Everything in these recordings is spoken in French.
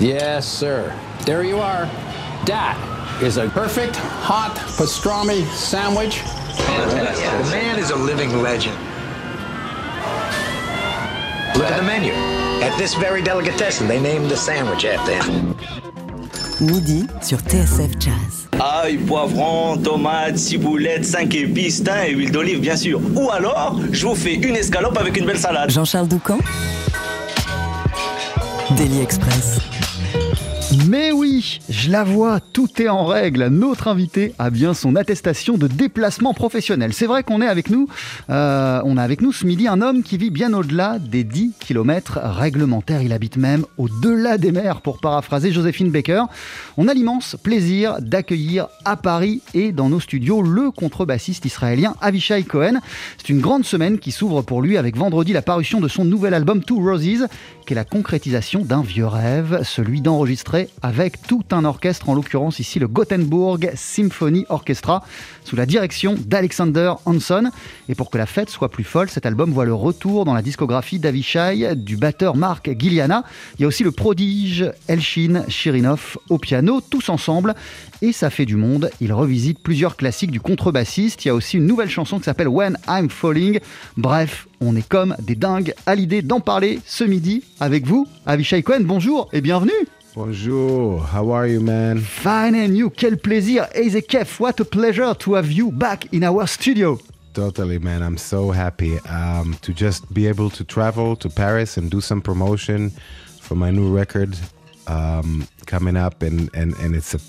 Yes, sir. There you are. That is a perfect hot pastrami sandwich. Fantastic. The man is a living legend. Look at the menu. At this very delicatessen, they named the sandwich after him. Midi sur TSF Jazz. Ail, poivron, tomates, ciboulette, 5 épices, thym et huile d'olive, bien sûr. Ou alors, je vous fais une escalope avec une belle salade. Jean-Charles Doucan Daily Express. Mais oui, je la vois, tout est en règle. Notre invité a bien son attestation de déplacement professionnel. C'est vrai qu'on est avec nous, euh, on a avec nous ce midi un homme qui vit bien au-delà des 10 km réglementaires. Il habite même au-delà des mers, pour paraphraser Joséphine Baker. On a l'immense plaisir d'accueillir à Paris et dans nos studios le contrebassiste israélien Avishai Cohen. C'est une grande semaine qui s'ouvre pour lui avec vendredi la parution de son nouvel album Two Roses, qui est la concrétisation d'un vieux rêve, celui d'enregistrer avec tout un orchestre, en l'occurrence ici le Gothenburg Symphony Orchestra, sous la direction d'Alexander Hanson. Et pour que la fête soit plus folle, cet album voit le retour dans la discographie d'Avishai, du batteur Marc Giliana. Il y a aussi le prodige Elshin Shirinov au piano, tous ensemble. Et ça fait du monde. Il revisite plusieurs classiques du contrebassiste. Il y a aussi une nouvelle chanson qui s'appelle When I'm Falling. Bref, on est comme des dingues à l'idée d'en parler ce midi avec vous. Avishai Cohen, bonjour et bienvenue. Bonjour, how are you, man? Fine and you, quel plaisir. Ezekef, what a pleasure to have you back in our studio. Totally, man. I'm so happy um, to just be able to travel to Paris and do some promotion for my new record um, coming up. And, and, and it's a,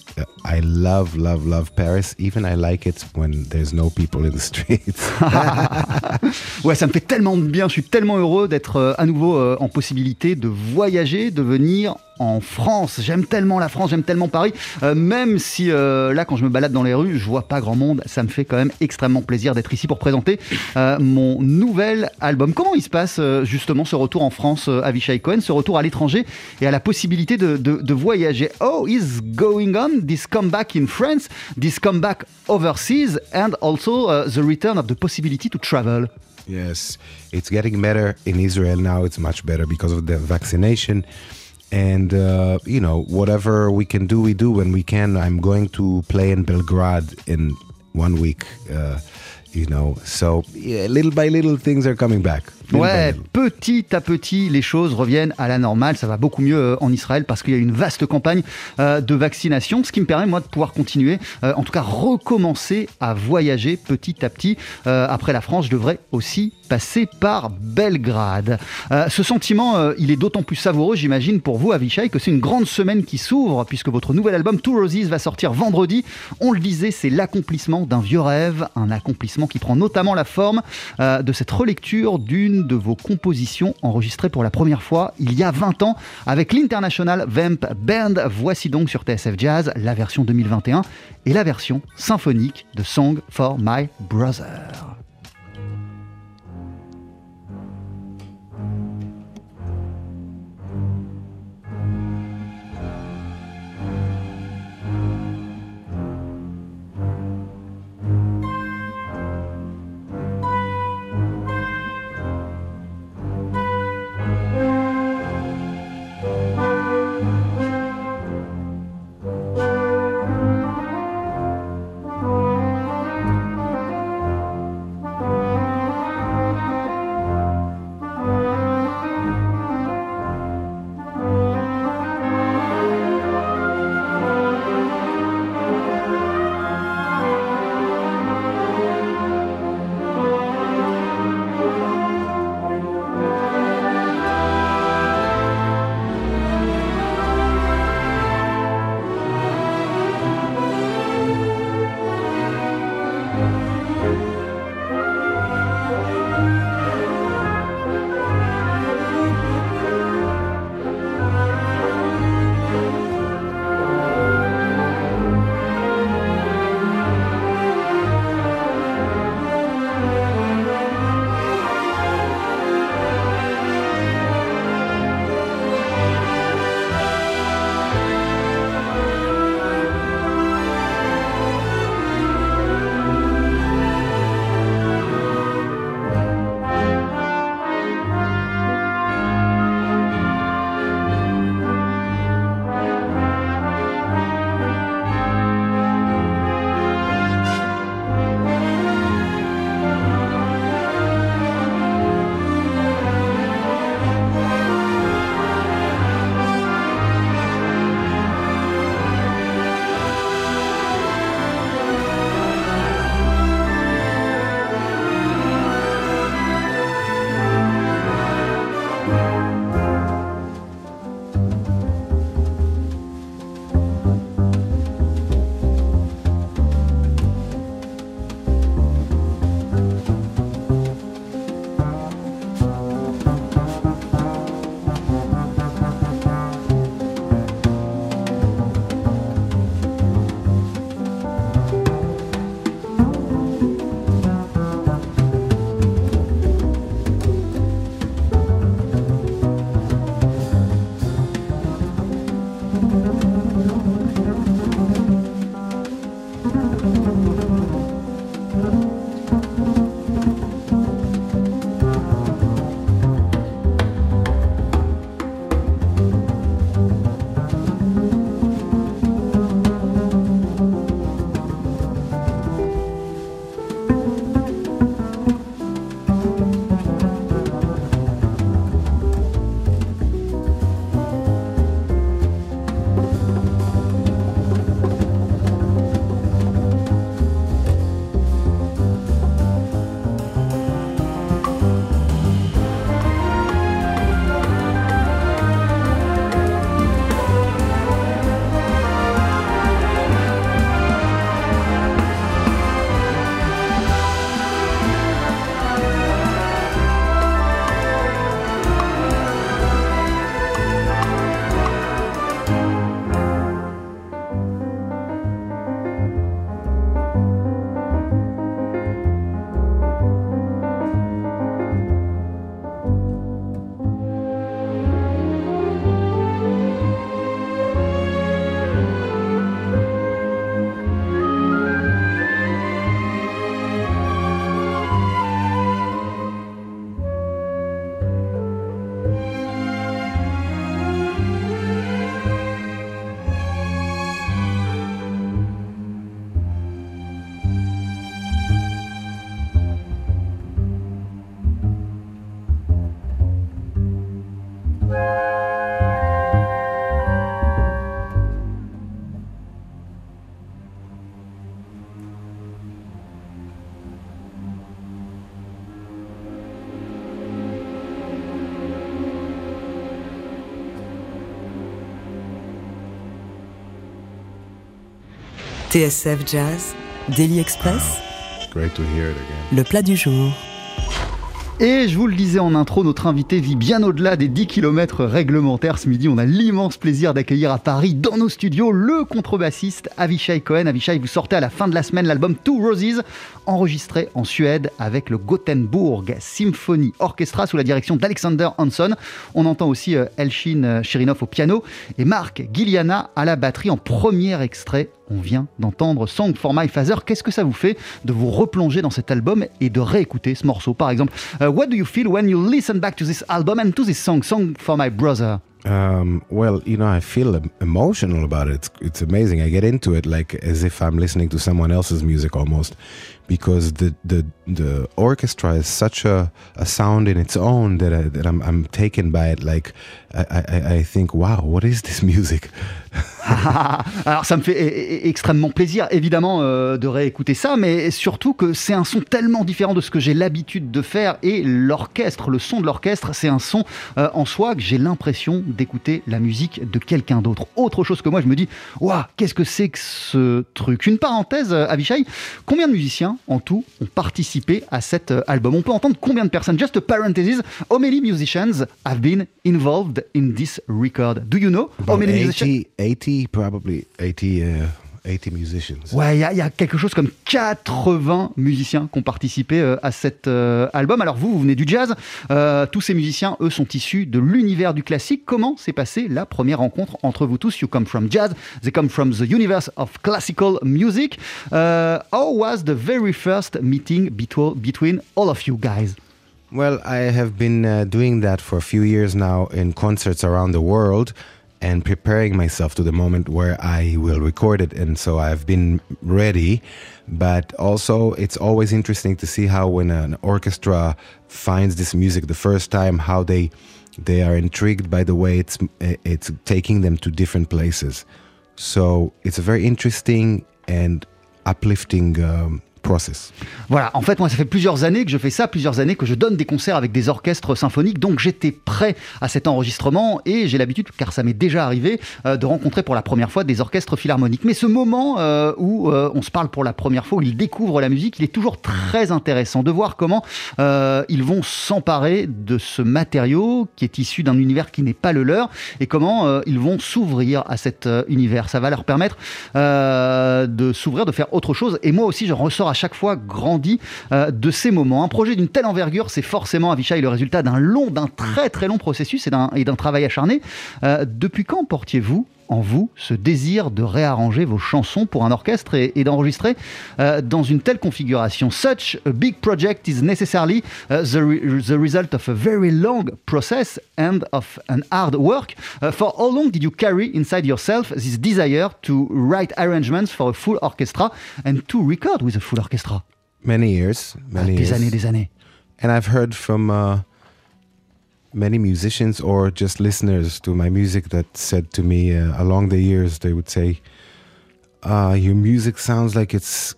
I love, love, love Paris. Even I like it when there's no people in the streets. ouais, ça me fait tellement de bien. Je suis tellement heureux d'être euh, à nouveau euh, en possibilité de voyager, de venir en France. J'aime tellement la France, j'aime tellement Paris. Euh, même si euh, là, quand je me balade dans les rues, je vois pas grand monde, ça me fait quand même extrêmement plaisir d'être ici pour présenter euh, mon nouvel album. Comment il se passe justement ce retour en France, euh, Avishai Cohen, ce retour à l'étranger et à la possibilité de, de, de voyager? Oh, is going on this comeback in France, this comeback overseas, and also uh, the return of the possibility to travel. yes, it's getting better in Israel now. It's much better because of the vaccination. And, uh, you know, whatever we can do, we do when we can. I'm going to play in Belgrade in one week. Uh, you know, so yeah, little by little things are coming back. Ouais, petit à petit, les choses reviennent à la normale. Ça va beaucoup mieux euh, en Israël parce qu'il y a une vaste campagne euh, de vaccination, ce qui me permet, moi, de pouvoir continuer, euh, en tout cas recommencer à voyager petit à petit. Après la France, je devrais aussi passer par Belgrade. Ce sentiment, il est d'autant plus savoureux, j'imagine, pour vous, Avishai, que c'est une grande semaine qui s'ouvre, puisque votre nouvel album, Two Roses, va sortir vendredi. On le disait, c'est l'accomplissement d'un vieux rêve, un accomplissement qui prend notamment la forme de cette relecture d'une de vos compositions enregistrées pour la première fois il y a 20 ans avec l'International Vamp Band. Voici donc sur TSF Jazz la version 2021 et la version symphonique de Song for My Brother. TSF Jazz, Daily Express, Great to hear it again. le plat du jour. Et je vous le disais en intro, notre invité vit bien au-delà des 10 km réglementaires. Ce midi, on a l'immense plaisir d'accueillir à Paris, dans nos studios, le contrebassiste Avishai Cohen. Avishai, vous sortez à la fin de la semaine l'album Two Roses, enregistré en Suède avec le Gothenburg Symphony Orchestra sous la direction d'Alexander Hansson. On entend aussi euh, Elshin Chirinov au piano et Marc Giliana à la batterie en premier extrait on vient d'entendre Song for My Father. Qu'est-ce que ça vous fait de vous replonger dans cet album et de réécouter ce morceau Par exemple, uh, what do you feel when you listen back to this album and to this song, Song for My Brother? Um, well, you know, I feel em- emotional about it. It's, it's amazing. I get into it like as if I'm listening to someone else's music almost, because the the, the orchestra is such a, a sound in its own that I, that I'm I'm taken by it. Like I, I, I think, wow, what is this music? Alors ça me fait e- e- extrêmement plaisir évidemment euh, de réécouter ça, mais surtout que c'est un son tellement différent de ce que j'ai l'habitude de faire et l'orchestre, le son de l'orchestre, c'est un son euh, en soi que j'ai l'impression d'écouter la musique de quelqu'un d'autre. Autre chose que moi, je me dis, waouh, qu'est-ce que c'est que ce truc? Une parenthèse, euh, Avishai, combien de musiciens en tout ont participé à cet euh, album. On peut entendre combien de personnes? Just a parenthesis, how many musicians have been involved in this record? Do you know how many musicians? 80, 80, probably 80, uh, 80 musicians. Ouais, il y, a- il y a quelque chose comme 80 musiciens qui ont participé euh, à cet euh, album. Alors vous, vous venez du jazz. Euh, tous ces musiciens, eux, sont issus de l'univers du classique. Comment s'est passée la première rencontre entre vous tous? You come from jazz, they come from the universe of classical music. Uh, how was the very first meeting between, between all of you guys? Well, I have been uh, doing that for a few years now in concerts around the world and preparing myself to the moment where I will record it. And so I've been ready. But also, it's always interesting to see how when an orchestra finds this music the first time, how they they are intrigued by the way it's it's taking them to different places. So it's a very interesting and uplifting um, process. Voilà, en fait, moi, ça fait plusieurs années que je fais ça, plusieurs années que je donne des concerts avec des orchestres symphoniques, donc j'étais prêt à cet enregistrement et j'ai l'habitude, car ça m'est déjà arrivé, euh, de rencontrer pour la première fois des orchestres philharmoniques. Mais ce moment euh, où euh, on se parle pour la première fois, où ils découvrent la musique, il est toujours très intéressant de voir comment ils vont s'emparer de ce matériau qui est issu d'un univers qui n'est pas le leur et comment ils vont s'ouvrir à cet univers. Ça va leur permettre de s'ouvrir, de faire autre chose. Et moi aussi, je ressors à chaque fois grandi euh, de ces moments. Un projet d'une telle envergure, c'est forcément, Avishai, le résultat d'un long, d'un très très long processus et d'un travail acharné. Euh, depuis quand portiez-vous en vous ce désir de réarranger vos chansons pour un orchestre et, et d'enregistrer euh, dans une telle configuration Such a big project is necessarily uh, the, re- the result of a very long process and of an hard work. Uh, for how long did you carry inside yourself this desire to write arrangements for a full orchestra and to record with a full orchestra? Many years, many Des years. années, des années. And I've heard from uh, many musicians or just listeners to my music that said to me uh, along the years, they would say, uh, Your music sounds like it's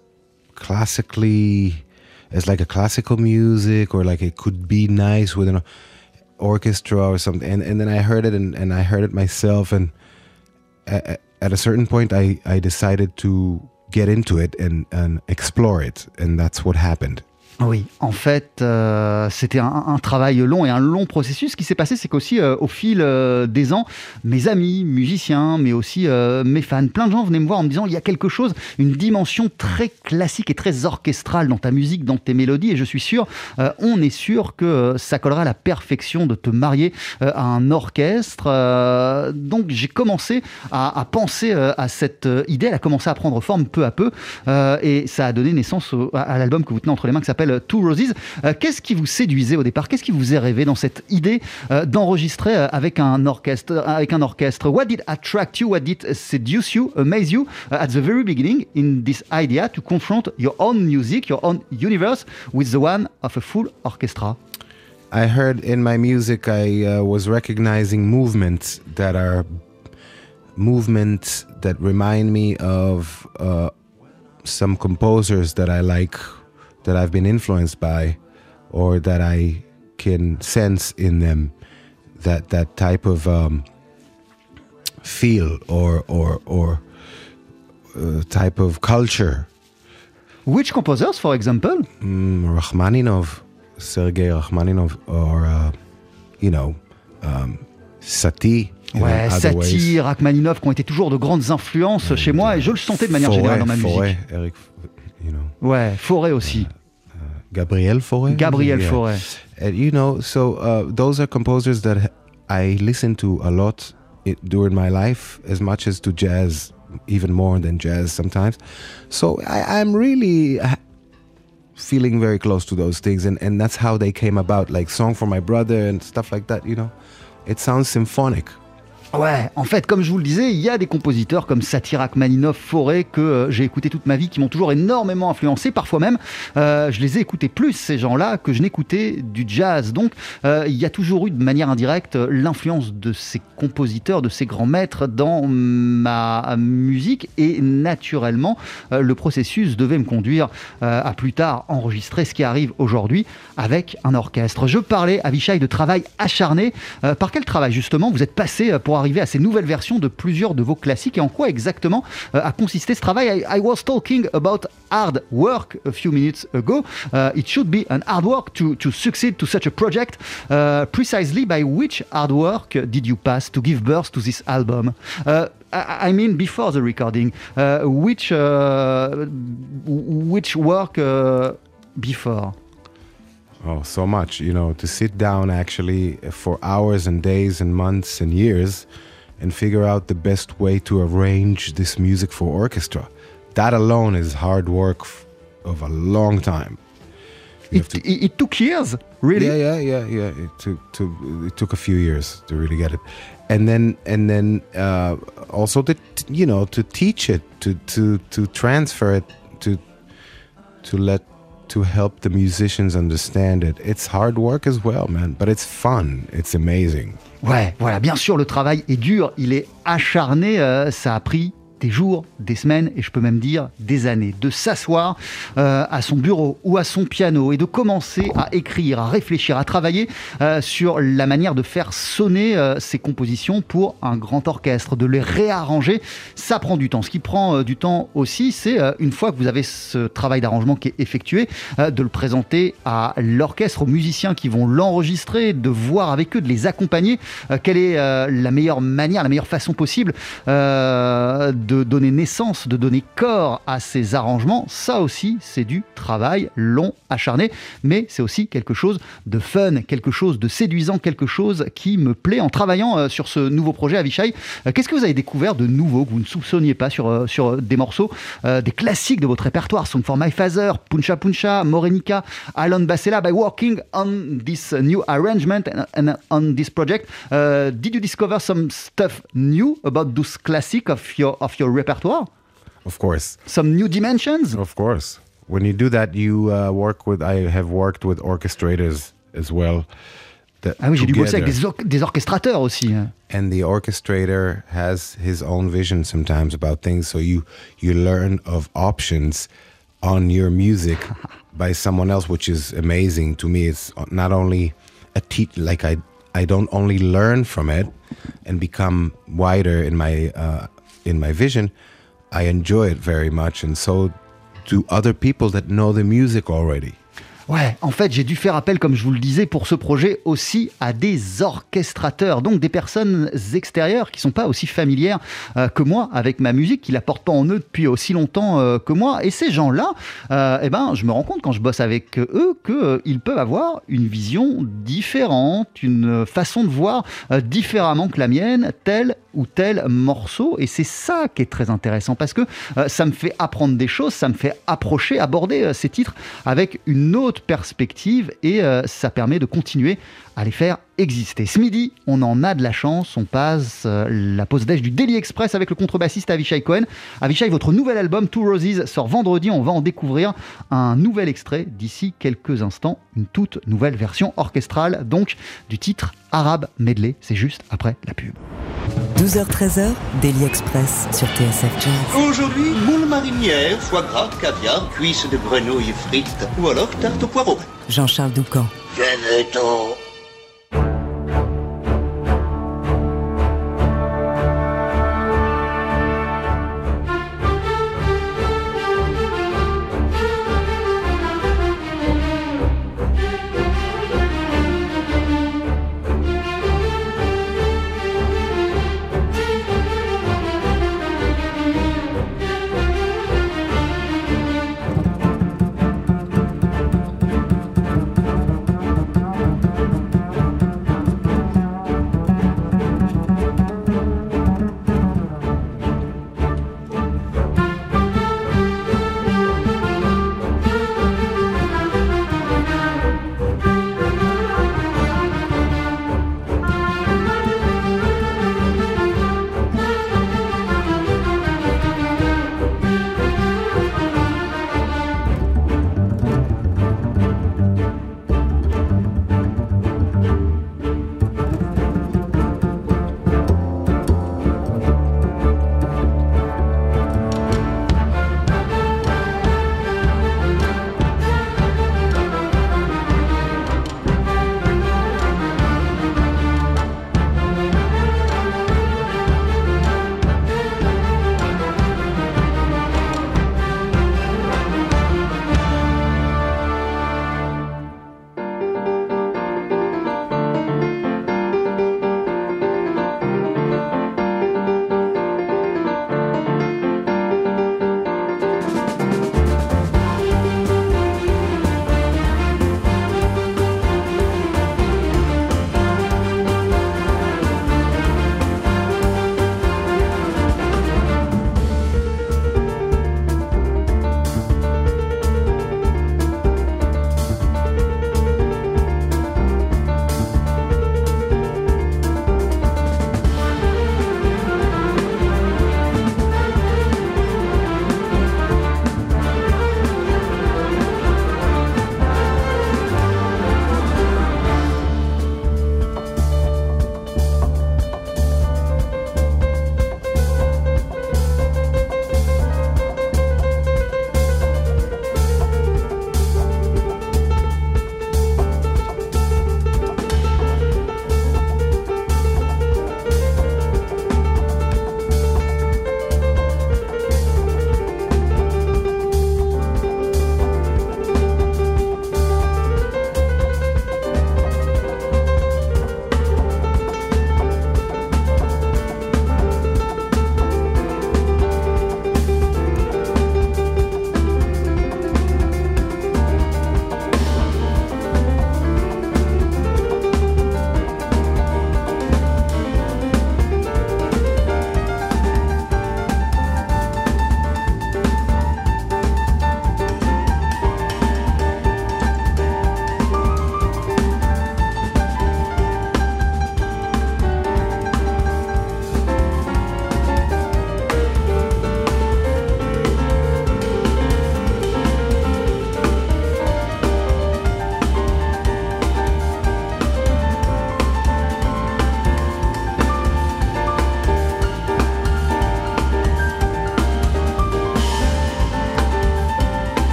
classically, it's like a classical music, or like it could be nice with an orchestra or something. And, and then I heard it and, and I heard it myself. And at, at a certain point, I, I decided to get into it and, and explore it. And that's what happened. Oui, en fait, euh, c'était un, travail long et un long processus. Ce qui s'est passé, c'est qu'aussi, euh, au fil euh, des ans, mes amis, musiciens, mais aussi mes fans, plein de gens venaient me voir en me disant il y a quelque chose, une dimension très classique et très orchestrale dans ta musique, dans tes mélodies. Et je suis sûr, on est sûr que ça collera à la perfection de te marier à un orchestre. Donc, j'ai commencé à, penser à cette idée. Elle a commencé à prendre forme peu à peu. Et ça a donné naissance à, à l'album que vous tenez entre les mains qui s'appelle Two Roses. Euh, Qu'est-ce qui vous séduisait au départ? Qu'est-ce qui vous est rêvé dans cette idée euh, d'enregistrer euh, avec un orchestre What did attract you? What did seduce you, amaze you? At the very beginning in this idea to confront your own music, your own universe with the one of a full orchestra. I heard in my music I uh, was recognizing movements that are movements that remind me of uh, some composers that I like, that I've been influenced by, or that I can sense in them. That that type of um, feel or or or uh, type of culture. Which composers, for example? Mm, Rachmaninov, Sergei Rachmaninov, or uh, you know, um, Satie. Ouais. Satie, Rachmaninov, qui ont été toujours de grandes influences chez moi, et je le sentais de manière générale dans ma musique. Eric, you know, Ouais, Forêt aussi. Gabriel Fauré. Gabriel Yeah. Fauré. And you know, so uh, those are composers that I listen to a lot during my life, as much as to jazz, even more than jazz sometimes. So I, I'm really uh, feeling very close to those things, and, and that's how they came about, like Song for My Brother and stuff like that. You know, it sounds symphonic. Ouais, en fait, comme je vous le disais, il y a des compositeurs comme Satie Rachmaninov, Forêt, que euh, j'ai écouté toute ma vie, qui m'ont toujours énormément influencé. Parfois même, euh, je les ai écoutés plus, ces gens-là, que je n'écoutais du jazz. Donc, euh, il y a toujours eu de manière indirecte l'influence de ces compositeurs, de ces grands maîtres dans ma musique. Et naturellement, le processus devait me conduire à plus tard enregistrer ce qui arrive aujourd'hui avec un orchestre. Je parlais à Vichai de travail acharné. Par quel travail justement vous êtes passé pour arriver à ces nouvelles versions de plusieurs de vos classiques et en quoi exactement euh, a consisté ce travail? I, I was talking about hard work a few minutes ago. Uh, it should be an hard work to, to succeed to such a project. Uh, precisely by which hard work did you pass to give birth to this album? Uh, I mean, before the recording, uh, which uh, which work before? Oh, so much, you know, to sit down actually for hours and days and months and years and figure out the best way to arrange this music for orchestra. That alone is hard work of a long time. It, it, it took years, really. yeah, yeah, yeah, yeah. It took to it took a few years to really get it, and then and then uh, also to you know to teach it to to to transfer it to to let to help the musicians understand it. It's hard work as well, man, but it's fun. It's amazing. Ouais, voilà, bien sûr, le travail est dur, il est acharné, euh, ça a pris des jours, des semaines et je peux même dire des années, de s'asseoir euh, à son bureau ou à son piano et de commencer à écrire, à réfléchir, à travailler euh, sur la manière de faire sonner euh, ces compositions pour un grand orchestre, de les réarranger, ça prend du temps. Ce qui prend du temps aussi, c'est une fois que vous avez ce travail d'arrangement qui est effectué, de le présenter à l'orchestre, aux musiciens qui vont l'enregistrer, de voir avec eux, de les accompagner, quelle est la meilleure manière, la meilleure façon possible euh, de donner naissance, de donner corps à ces arrangements. Ça aussi, c'est du travail long, acharné, mais c'est aussi quelque chose de fun, quelque chose de séduisant, quelque chose qui me plaît en travaillant euh, sur ce nouveau projet Avishai. Euh, Qu'est-ce que vous avez découvert de nouveau que vous ne soupçonniez pas sur, euh, sur des morceaux, des classiques de votre répertoire, Song for My Father, Puncha Puncha, Morenica, Alan Bassela, by working on this new arrangement and, on this project, did you discover some stuff new about those classic of your of your repertoire? Of course. Some new dimensions? Of course. When you do that, you uh, work with. I have worked with orchestrators as well. that Ah oui, j'ai dû bosser avec des, or- des orchestrateurs aussi. and the orchestrator has his own vision sometimes about things so you you learn of options on your music by someone else which is amazing to me it's not only a teach like i i don't only learn from it and become wider in my uh, in my vision i enjoy it very much and so do other people that know the music already Ouais, en fait, j'ai dû faire appel, comme je vous le disais, pour ce projet aussi à des orchestrateurs, donc des personnes extérieures qui sont pas aussi familières euh, que moi avec ma musique, qui la portent pas en eux depuis aussi longtemps euh, que moi. Et ces gens-là, euh, eh ben, je me rends compte quand je bosse avec eux qu'ils peuvent avoir une vision différente, une façon de voir différemment que la mienne, tel ou tel morceau. Et c'est ça qui est très intéressant parce que ça me fait apprendre des choses, ça me fait approcher, aborder ces titres avec une autre perspective et euh, ça permet de continuer à les faire exister. Ce midi, on en a de la chance, on passe euh, la pause déj du Daily Express avec le contrebassiste Avishai Cohen. Avishai, votre nouvel album Two Roses sort vendredi, on va en découvrir un nouvel extrait d'ici quelques instants, une toute nouvelle version orchestrale donc du titre Arabe Medley, c'est juste après la pub. 12h-13h, Daily Express sur TSF Jazz. Aujourd'hui, moule marinière, foie gras, caviar, cuisses de grenouille frites ou alors tarte au poireau. Jean-Charles Doucan. Venez-t'en.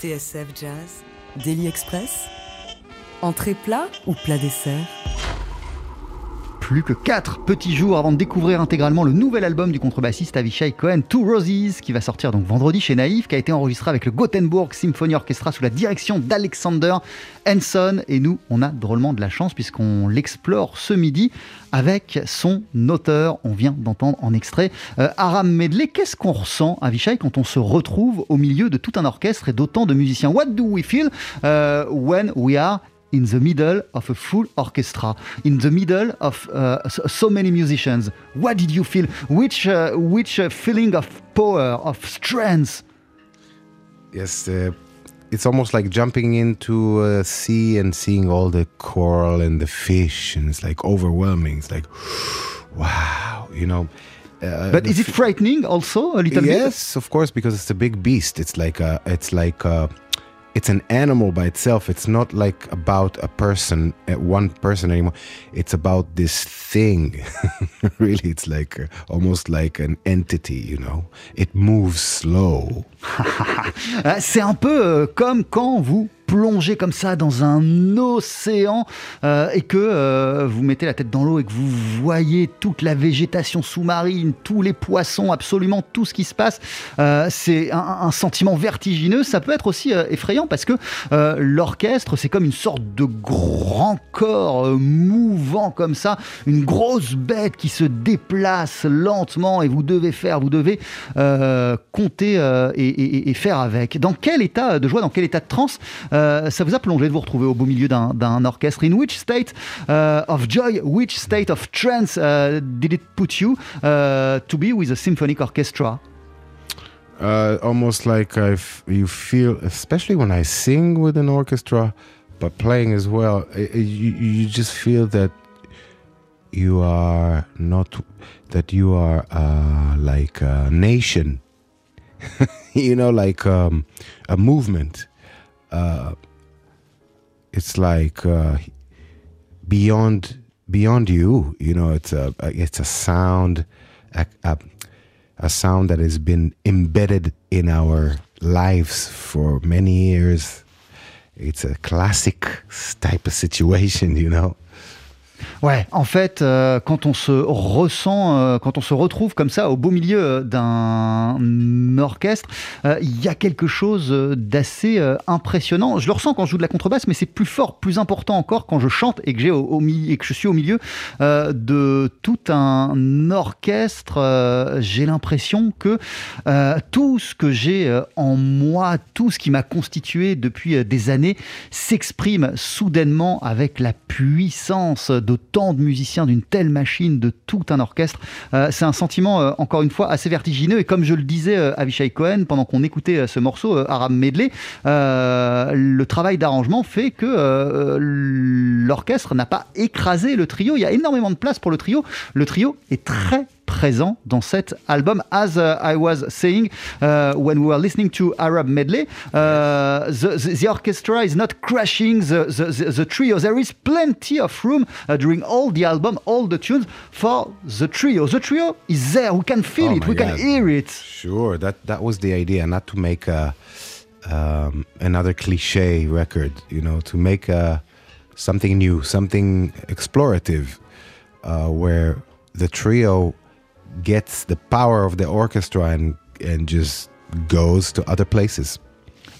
TSF Jazz, Daily Express, entrée plat ou plat dessert? Plus que 4 petits jours avant de découvrir intégralement le nouvel album du contrebassiste Avishai Cohen, Two Roses, qui va sortir donc vendredi chez Naïf, qui a été enregistré avec le Gothenburg Symphony Orchestra sous la direction d'Alexander Henson. Et nous, on a drôlement de la chance puisqu'on l'explore ce midi avec son auteur. On vient d'entendre en extrait euh, Aram Medley. Qu'est-ce qu'on ressent, Avishai, quand on se retrouve au milieu de tout un orchestre et d'autant de musiciens? What do we feel uh, when we are in the middle of a full orchestra, in the middle of uh, so many musicians. What did you feel? Which uh, which uh, feeling of power, of strength? Yes, uh, it's almost like jumping into a sea and seeing all the coral and the fish, and it's like overwhelming. It's like, wow, you know. Uh, but is it frightening also a little yes, bit? Yes, of course, because it's a big beast. It's like a, it's like a, it's an animal by itself. It's not like about a person, uh, one person anymore. It's about this thing. really, it's like uh, almost like an entity, you know. It moves slow. C'est un peu comme quand vous plongez comme ça dans un océan euh, et que euh, vous mettez la tête dans l'eau et que vous voyez toute la végétation sous-marine, tous les poissons, absolument tout ce qui se passe, euh, c'est un, sentiment vertigineux. Ça peut être aussi effrayant parce que l'orchestre, c'est comme une sorte de grand corps mouvant comme ça, une grosse bête qui se déplace lentement et vous devez faire, vous devez compter et, et, et, faire avec. Dans quel état de joie, dans quel état de transe euh, ça vous a plongé de vous retrouver au beau milieu d'un orchestre. In which state uh, of joy, which state of trance uh, did it put you uh, to be with a symphonic orchestra? Uh, almost like I you feel, especially when I sing with an orchestra, but playing as well, you, you just feel that you are not, that you are uh, like a nation, you know, like um, a movement. Uh, it's like uh, beyond beyond you. You know, it's a it's a sound, a, a, a sound that has been embedded in our lives for many years. It's a classic type of situation, you know. Ouais, en fait, euh, quand on se ressent, euh, quand on se retrouve comme ça au beau milieu d'un orchestre, euh, il y a quelque chose d'assez euh, impressionnant. Je le ressens quand je joue de la contrebasse, mais c'est plus fort, plus important encore quand je chante et que, au, au et que je suis au milieu euh, de tout un orchestre. Euh, j'ai l'impression que tout ce que j'ai en moi, tout ce qui m'a constitué depuis des années, s'exprime soudainement avec la puissance de tant de musiciens, d'une telle machine, de tout un orchestre. Euh, c'est un sentiment, euh, encore une fois, assez vertigineux. Et comme je le disais à euh, Avishai Cohen pendant qu'on écoutait ce morceau, Aram Medley, le travail d'arrangement fait que l'orchestre n'a pas écrasé le trio. Il y a énormément de place pour le trio. Le trio est très présent dans cet album. As uh, I was saying uh, when we were listening to Arab Medley, uh, the, the, the, orchestra is not crashing the, the, the, trio. There is plenty of room uh, during all the album, all the tunes for the trio. The trio is there. We can feel oh it. We God. can hear it. Sure, that that was the idea, not to make a, um, another cliche record. You know, to make a, something new, something explorative, uh, where the trio gets the power of the orchestra and, and just goes to other places.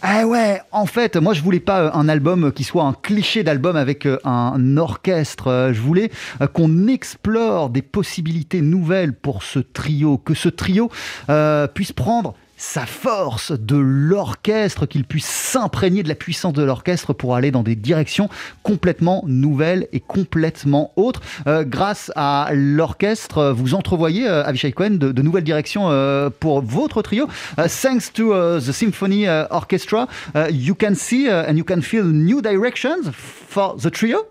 Ah ouais, en fait, moi je voulais pas un album qui soit un cliché d'album avec un orchestre. Je voulais qu'on explore des possibilités nouvelles pour ce trio, que ce trio euh, puisse prendre sa force de l'orchestre, qu'il puisse s'imprégner de la puissance de l'orchestre pour aller dans des directions complètement nouvelles et complètement autres. Euh, grâce à l'orchestre, vous entrevoyez, euh, Avishai Cohen, de, nouvelles directions euh, pour votre trio. Uh, thanks to the Symphony Orchestra, you can see and you can feel new directions for the trio.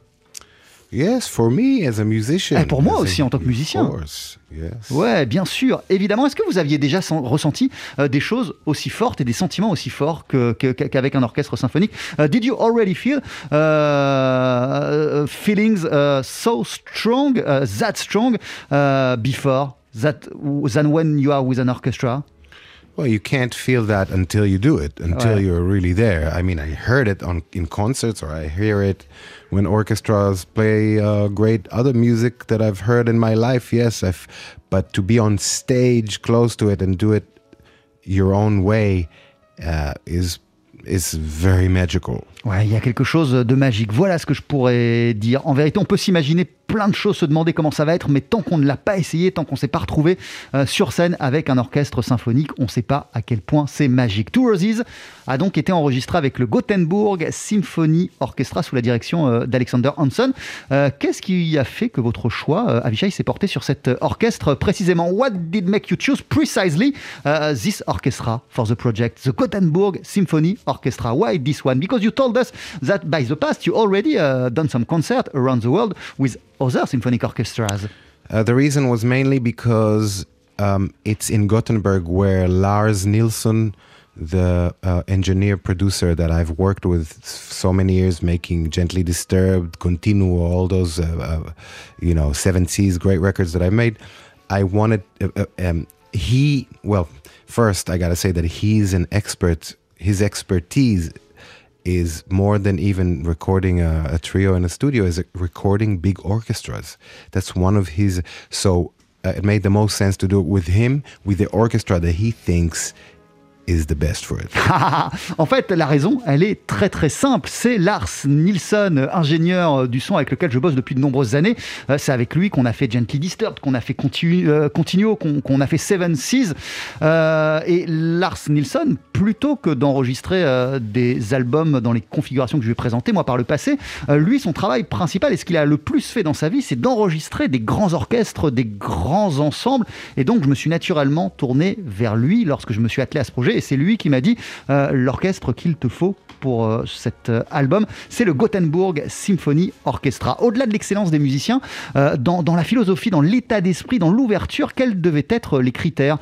Yes, for me as a musician. Et pour moi aussi en tant que musicien. Course, yes. Ouais, bien sûr, évidemment. Est-ce que vous aviez déjà ressenti euh, des choses aussi fortes et des sentiments aussi forts qu'avec qu un orchestre symphonique? Uh, Did you already feel uh, feelings uh, so strong, that strong before that than when you are with an orchestra? Well, you can't feel that until you do it, until Ouais. you're really there. I mean, I heard it on in concerts, or I hear it when orchestras play uh, great other music that I've heard in my life. Yes, I've, but to be on stage close to it and do it your own way uh, is is very magical. Ouais, il y a quelque chose de magique. Voilà ce que je pourrais dire. En vérité, on peut s'imaginer plein de choses, se demander comment ça va être, mais tant qu'on ne l'a pas essayé, tant qu'on ne s'est pas retrouvé euh, sur scène avec un orchestre symphonique, on ne sait pas à quel point c'est magique. Two Roses a donc été enregistré avec le Gothenburg Symphony Orchestra sous la direction euh, d'Alexander Hanson. Euh, Qu'est-ce qui a fait que votre choix, Avishai, s'est porté sur cet orchestre précisément? What did make you choose precisely uh, this orchestra for the project, the Gothenburg Symphony Orchestra? Why this one? Because you told us that by the past you already uh, done some concert around the world with other symphonic orchestras. Uh, the reason was mainly because um, it's in Gothenburg where Lars Nilsson, the uh, engineer producer that I've worked with so many years, making Gently Disturbed, Continuo, all those, uh, uh, you know, Seven Seas great records that I made. I wanted, uh, uh, um, he, well, first I gotta say that he's an expert, his expertise is more than even recording a, a trio in a studio is recording big orchestras. That's one of his so uh, it made the most sense to do it with him with the orchestra that he thinks is the best for it en fait, la raison, elle est très très simple. C'est Lars Nilsson, ingénieur du son avec lequel je bosse depuis de nombreuses années. Euh, C'est avec lui qu'on a fait Gently Disturbed, qu'on a fait euh, Continuo, qu'on a fait Seven Seas. Euh, et Lars Nilsson, plutôt que d'enregistrer des albums dans les configurations que je lui ai présentées, moi par le passé, lui, son travail principal et ce qu'il a le plus fait dans sa vie, c'est d'enregistrer des grands orchestres, des grands ensembles. Et donc, je me suis naturellement tourné vers lui lorsque je me suis attelé à ce projet. Et c'est lui qui m'a dit euh, l'orchestre qu'il te faut pour euh, cet euh, album, c'est le Gothenburg Symphony Orchestra. Au-delà de l'excellence des musiciens, dans, dans la philosophie, dans l'état d'esprit, dans l'ouverture, quels devaient être les critères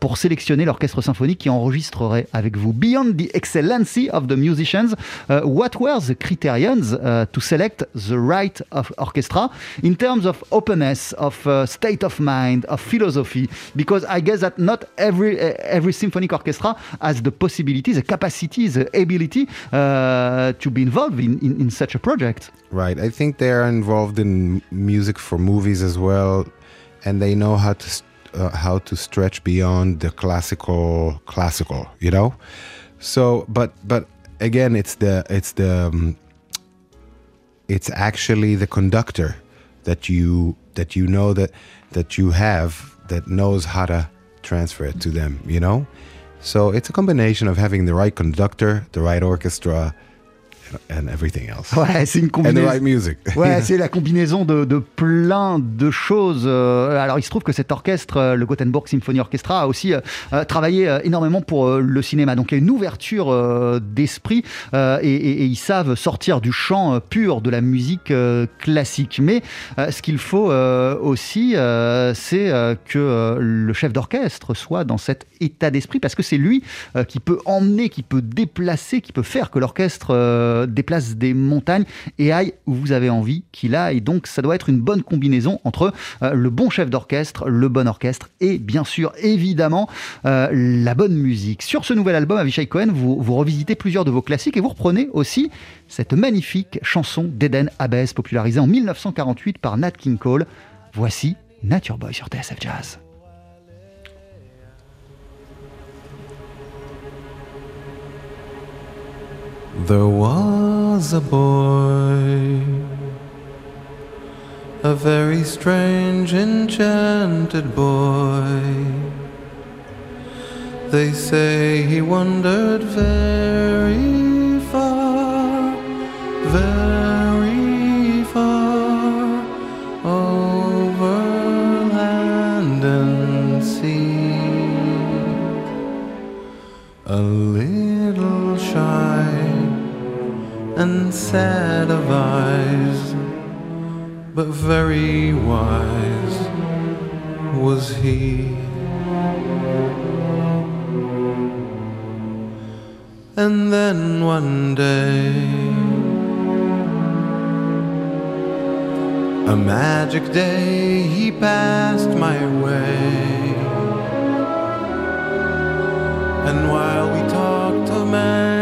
pour sélectionner l'orchestre symphonique qui enregistrerait avec vous? Beyond the excellency of the musicians, what were the criterions to select the right of orchestra? In terms of openness, of uh, state of mind, of philosophy? Because I guess that not every uh, every symphonic orchestra has the possibility, the capacity, the ability uh, to be involved in, in, in such a project. right. I think they're involved in music for movies as well and they know how to uh, how to stretch beyond the classical classical you know? So but but again it's the it's the um, it's actually the conductor that you that you know that that you have that knows how to transfer it to them you know so it's a combination of having the right conductor the right orchestra and, everything else Ouais, c'est une and the right music Ouais, c'est la combinaison de, de plein de choses. Euh, Alors, il se trouve que cet orchestre, euh, le Gothenburg Symphony Orchestra, a aussi euh, travaillé énormément pour euh, le cinéma. Donc, il y a une ouverture euh, d'esprit et, et- et ils savent sortir du champ euh, pur de la musique classique. Mais ce qu'il faut aussi, c'est que le chef d'orchestre soit dans cet état d'esprit parce que c'est lui qui peut emmener, qui peut déplacer, qui peut faire que l'orchestre euh, déplace des montagnes et aille où vous avez envie qu'il aille. Donc ça doit être une bonne combinaison entre euh, le bon chef d'orchestre, le bon orchestre et bien sûr évidemment euh, la bonne musique. Sur ce nouvel album, Avishai Cohen, vous, revisitez plusieurs de vos classiques et vous reprenez aussi cette magnifique chanson d'Eden Abbès popularisée en 1948 par Nat King Cole. Voici Nature Boy sur TSF Jazz. There was a boy, a very strange, enchanted boy. They say he wandered very sad of eyes, but very wise was he. And then one day, a magic day, he passed my way And while we talked of many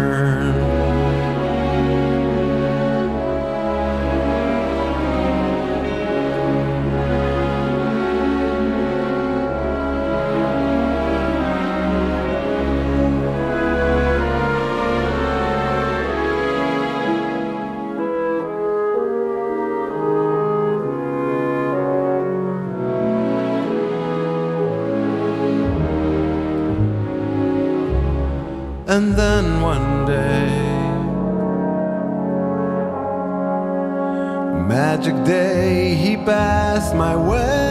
My way.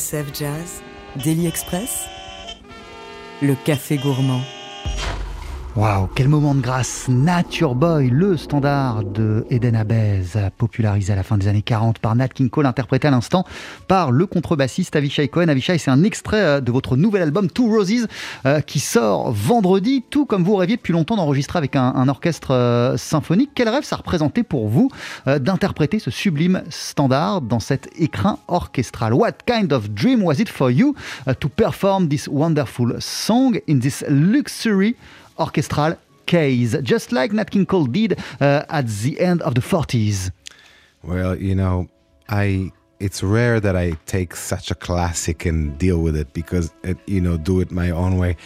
TSF Jazz, Daily Express, le café gourmand. Waouh, quel moment de grâce Nature Boy, le standard de Eden Abez, popularisé à la fin des années 40 par Nat King Cole, interprété à l'instant par le contrebassiste Avishai Cohen. Avishai, c'est un extrait euh, de votre nouvel album Two Roses euh, qui sort vendredi, tout comme vous rêviez depuis longtemps d'enregistrer avec un, orchestre euh, symphonique. Quel rêve ça représentait pour vous d'interpréter ce sublime standard dans cet écrin orchestral? What kind of dream was it for you uh, to perform this wonderful song in this luxury orchestral case, just like Nat King Cole did uh, at the end of the 40s. Well, you know, I it's rare that I take such a classic and deal with it because it, you know, do it my own way.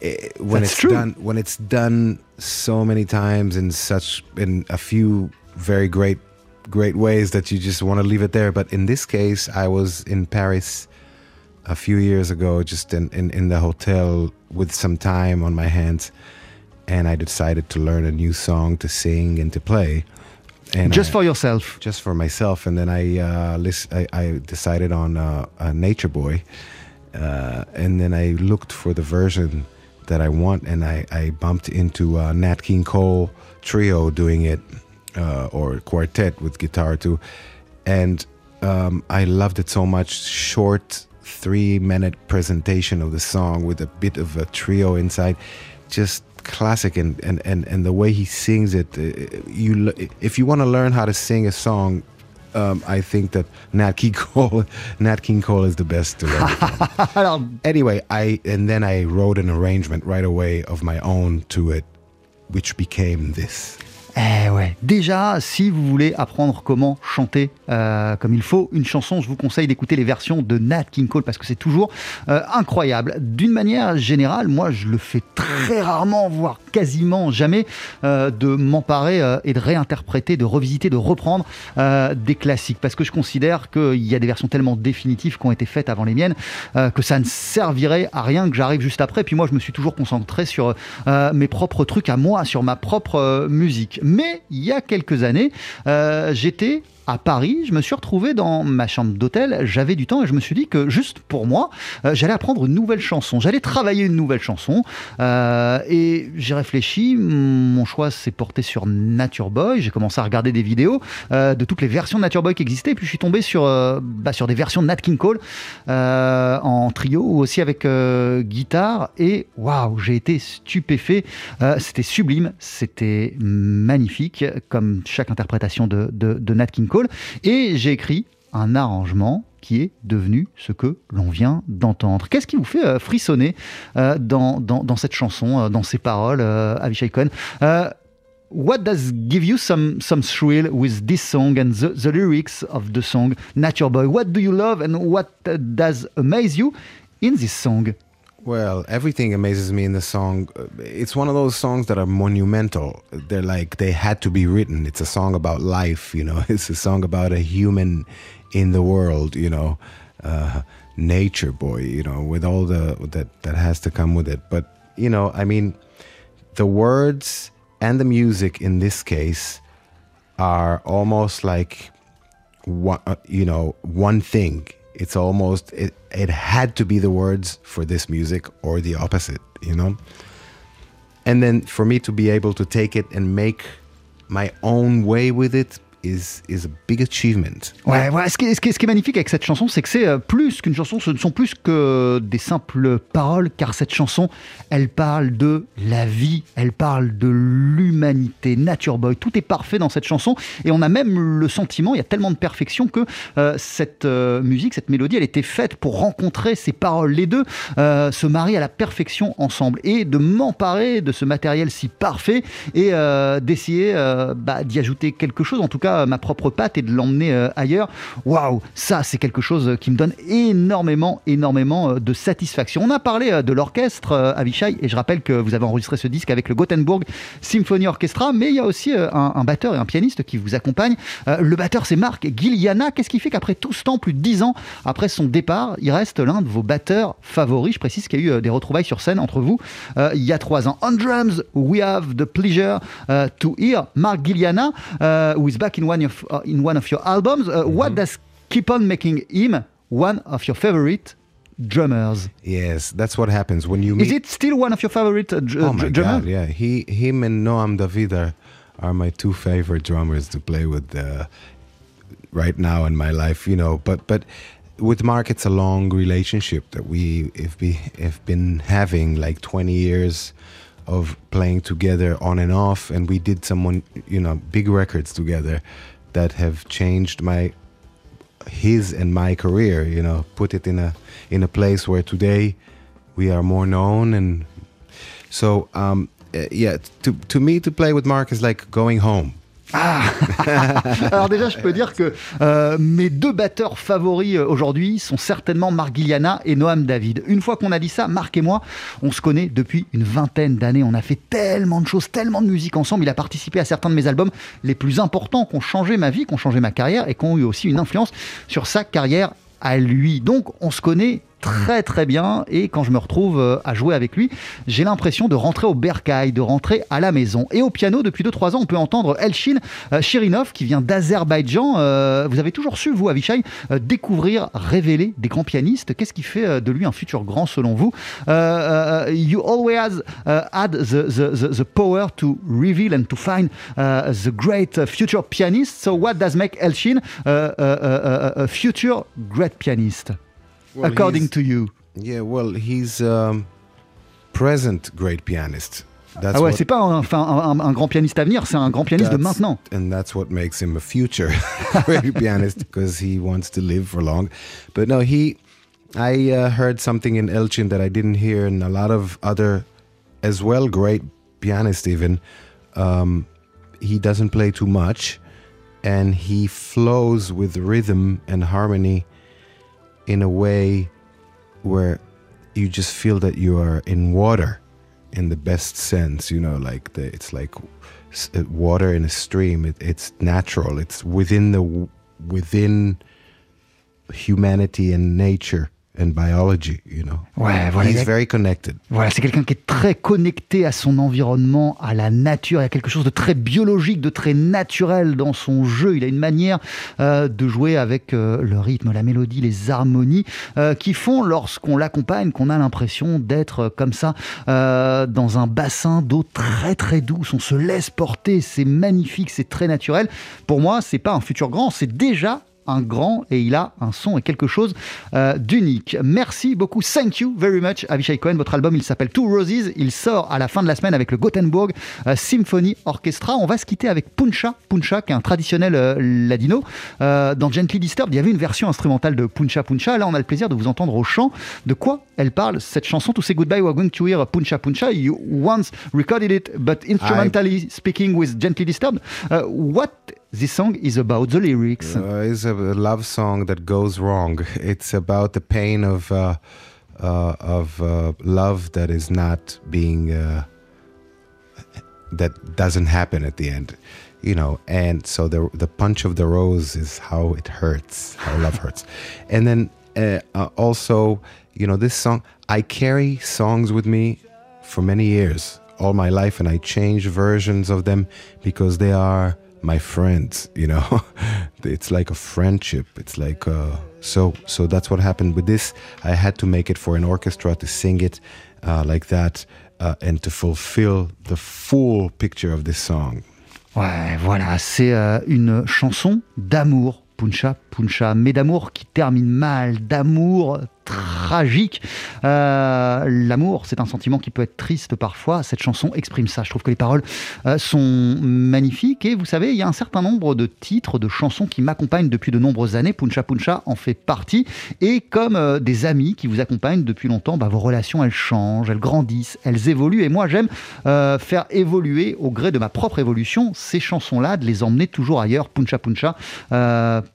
Eh, When That's it's true. done when it's done so many times in such in a few very great great ways that you just want to leave it there. But in this case, I was in Paris a few years ago, just in, in, in the hotel with some time on my hands, and I decided to learn a new song to sing and to play. And Just I- for yourself. just for myself, and then I uh, list, I, I decided on uh, a Nature Boy, uh, and then I looked for the version that I want, and I, I bumped into uh, Nat King Cole trio doing it, uh, or quartet with guitar too, and um, I loved it so much. Short three minute presentation of the song with a bit of a trio inside. Just classic and and and, and the way he sings it uh, you if you want to learn how to sing a song um, I think that Nat King Cole, Nat King Cole is the best to learn. anyway, I and then I wrote an arrangement right away of my own to it, which became this. Eh. Déjà, si vous voulez apprendre comment chanter euh, comme il faut une chanson, je vous conseille d'écouter les versions de Nat King Cole parce que c'est toujours euh, incroyable. D'une manière générale, moi, je le fais très rarement, voire quasiment jamais, euh, de m'emparer et de réinterpréter, de revisiter, de reprendre des classiques parce que je considère qu'il y a des versions tellement définitives qui ont été faites avant les miennes que ça ne servirait à rien que j'arrive juste après. Puis moi, je me suis toujours concentré sur mes propres trucs à moi, sur ma propre musique. Mais il y a quelques années, euh, j'étais à Paris, je me suis retrouvé dans ma chambre d'hôtel, j'avais du temps et je me suis dit que juste pour moi, euh, j'allais apprendre une nouvelle chanson, j'allais travailler une nouvelle chanson. Euh, et j'ai réfléchi, mon choix s'est porté sur Nature Boy, j'ai commencé à regarder des vidéos euh, de toutes les versions de Nature Boy qui existaient. Et puis je suis tombé sur, bah, sur des versions de Nat King Cole en trio ou aussi avec guitare. Et waouh, j'ai été stupéfait, c'était sublime, c'était magnifique comme chaque interprétation de, de, de Nat King Cole et j'ai écrit un arrangement qui est devenu ce que l'on vient d'entendre. Qu'est-ce qui vous fait euh, frissonner euh, dans, cette chanson, euh, dans ces paroles, Avishai Cohen What does give you some some thrill with this song and the, the lyrics of the song? Nature Boy? What do you love and what does amaze you in this song? Well, everything amazes me in the song. Uh, It's one of those songs that are monumental. They're like they had to be written. It's a song about life, you know. It's a song about a human in the world, you know. Uh, nature boy, you know, with all the that that has to come with it. But you know, I mean, the words and the music in this case are almost like one, uh, you know, one thing. It's almost it, it had to be the words for this music or the opposite, you know. And then for me to be able to take it and make my own way with it is is a big achievement. Ouais, ce, qui est, magnifique avec cette chanson, c'est que c'est euh, plus qu'une chanson, ce ne sont plus que des simples paroles, car cette chanson, elle parle de la vie, elle parle de l'humanité, Nature Boy, tout est parfait dans cette chanson, et on a même le sentiment, il y a tellement de perfection que euh, cette euh, musique, cette mélodie, elle était faite pour rencontrer ces paroles, les deux se marient à la perfection ensemble, et de m'emparer de ce matériel si parfait, et d'essayer bah, d'y ajouter quelque chose, en tout cas ma propre patte, et de l'emmener euh, ailleurs. Waouh, ça c'est quelque chose qui me donne énormément, énormément euh, de satisfaction. On a parlé euh, de l'orchestre euh, Avishai, et je rappelle que vous avez enregistré ce disque avec le Gothenburg Symphony Orchestra, mais il y a aussi euh, un, batteur et un pianiste qui vous accompagnent. Euh, le batteur c'est Marc Giliana. Qu'est-ce qui fait qu'après tout ce temps, plus de 10 ans après son départ, il reste l'un de vos batteurs favoris? Je précise qu'il y a eu euh, des retrouvailles sur scène entre vous euh, il y a trois ans. On drums, we have the pleasure to hear Mark Giliana, who is back in one of, uh, in one of your albums. Uh, What does keep on making him one of your favorite drummers? Yes, that's what happens when you meet. Is it still one of your favorite uh, dr- oh my dr- drummers? god, yeah. He, him, and Noam David are, are my two favorite drummers to play with uh, right now in my life. You know, but but with Mark, it's a long relationship that we have be have been having like twenty years of playing together on and off, and we did some you know big records together that have changed my his and my career. You know, put it in a in a place where today we are more known and so um, uh, yeah, to to me to play with Mark is like going home. Alors déjà, je peux dire que euh, mes deux batteurs favoris euh, aujourd'hui sont certainement Marc Giliana et Noam David. Une fois qu'on a dit ça, Marc et moi, on se connaît depuis une vingtaine d'années. On a fait tellement de choses, tellement de musique ensemble. Il a participé à certains de mes albums les plus importants qui ont changé ma vie, qui ont changé ma carrière et qui ont eu aussi une influence sur sa carrière à lui. Donc on se connaît très très bien et quand je me retrouve euh, à jouer avec lui, j'ai l'impression de rentrer au bercail, de rentrer à la maison. Et au piano, depuis 2-3 ans, on peut entendre Elchin euh, Shirinov qui vient d'Azerbaïdjan. Euh, vous avez toujours su, vous, Avishai, découvrir, révéler des grands pianistes. Qu'est-ce qui fait de lui un futur grand selon vous? You always had the, power to reveal and to find uh, the great future pianist. So what does make Elchin uh, uh, a future great pianist? Well, according to you? Yeah, well, he's um, present great pianist. That's Ah ouais, what- c'est pas un, enfin, un, un- un grand pianiste à venir, c'est un grand pianiste de that's- maintenant. And that's what makes him a future great pianist because he wants to live for long. But no, he, I uh, heard something in Elchin that I didn't hear in a lot of other, as well, great pianists even. Um, he doesn't play too much and he flows with rhythm and harmony in a way where you just feel that you are in water in the best sense you know like the, it's like uh, water in a stream it, it's natural it's within the within humanity and nature and biology you know Ouais, voilà, he's very connected Voilà, c'est quelqu'un qui est très connecté à son environnement, à la nature. Il y a quelque chose de très biologique, de très naturel dans son jeu. Il a une manière euh, de jouer avec euh, le rythme, la mélodie, les harmonies euh, qui font, lorsqu'on l'accompagne, qu'on a l'impression d'être comme ça dans un bassin d'eau très très douce. On se laisse porter. C'est magnifique, c'est très naturel. Pour moi, c'est pas un futur grand, c'est déjà un grand et il a un son et quelque chose euh, d'unique. Merci beaucoup, thank you very much Avishai Cohen. Votre album il s'appelle Two Roses, il sort à la fin de la semaine avec le Gothenburg euh, Symphony Orchestra. On va se quitter avec Puncha, Puncha qui est un traditionnel euh, ladino. Dans Gently Disturbed, il y avait une version instrumentale de Puncha Puncha. Là, on a le plaisir de vous entendre au chant. De quoi elle parle cette chanson? To Say Goodbye, we're going to hear Puncha Puncha. You once recorded it, but instrumentally speaking with Gently Disturbed. Uh, what this song is about, the lyrics. uh, it's a love song that goes wrong. It's about the pain of uh, uh, of uh, love that is not being uh, that doesn't happen at the end you know? And so the the punch of the rose is how it hurts how love hurts. And then uh, also you know this song i carry songs with me for many years all my life and i change versions of them because they are my friends you know? It's like a friendship. It's like uh, so so that's what happened. With this i had to make it for an orchestra to sing it uh, like that uh, and to fulfill the full picture of this song. Ouais, voilà, c'est euh, une chanson d'amour, Puncha Puncha, mais d'amour qui termine mal, d'amour tragique. Euh, L'amour, c'est un sentiment qui peut être triste parfois. Cette chanson exprime ça. Je trouve que les paroles euh, sont magnifiques. Et vous savez, il y a un certain nombre de titres, de chansons qui m'accompagnent depuis de nombreuses années. Puncha Puncha en fait partie. Et comme euh, des amis qui vous accompagnent depuis longtemps, bah, vos relations, elles changent, elles grandissent, elles évoluent. Et moi, j'aime faire évoluer au gré de ma propre évolution ces chansons-là, de les emmener toujours ailleurs. Puncha Puncha,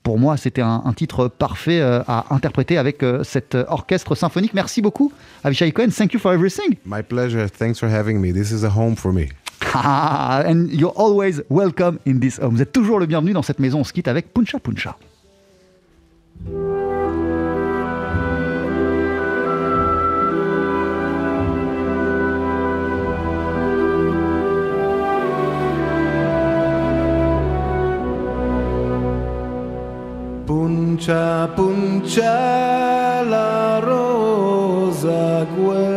pour moi, c'était un, titre parfait à interpréter avec euh, cet orchestre symphonique. Merci beaucoup, Avishai Cohen. Thank you for everything. my pleasure thanks for having me this is a home for me and you're always welcome in this home. Vous êtes toujours le bienvenu dans cette maison. On se quitte avec Puncha Puncha. Puntxa, puntxa, la rosa guen.